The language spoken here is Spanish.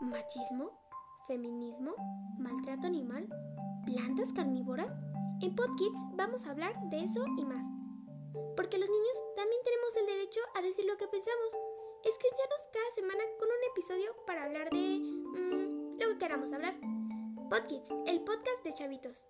machismo, feminismo, maltrato animal, plantas carnívoras. En PodKids vamos a hablar de eso y más. Porque los niños también tenemos el derecho a decir lo que pensamos. Escúchanos cada semana con un episodio para hablar de mm, lo que queramos hablar. PodKids, el podcast de chavitos.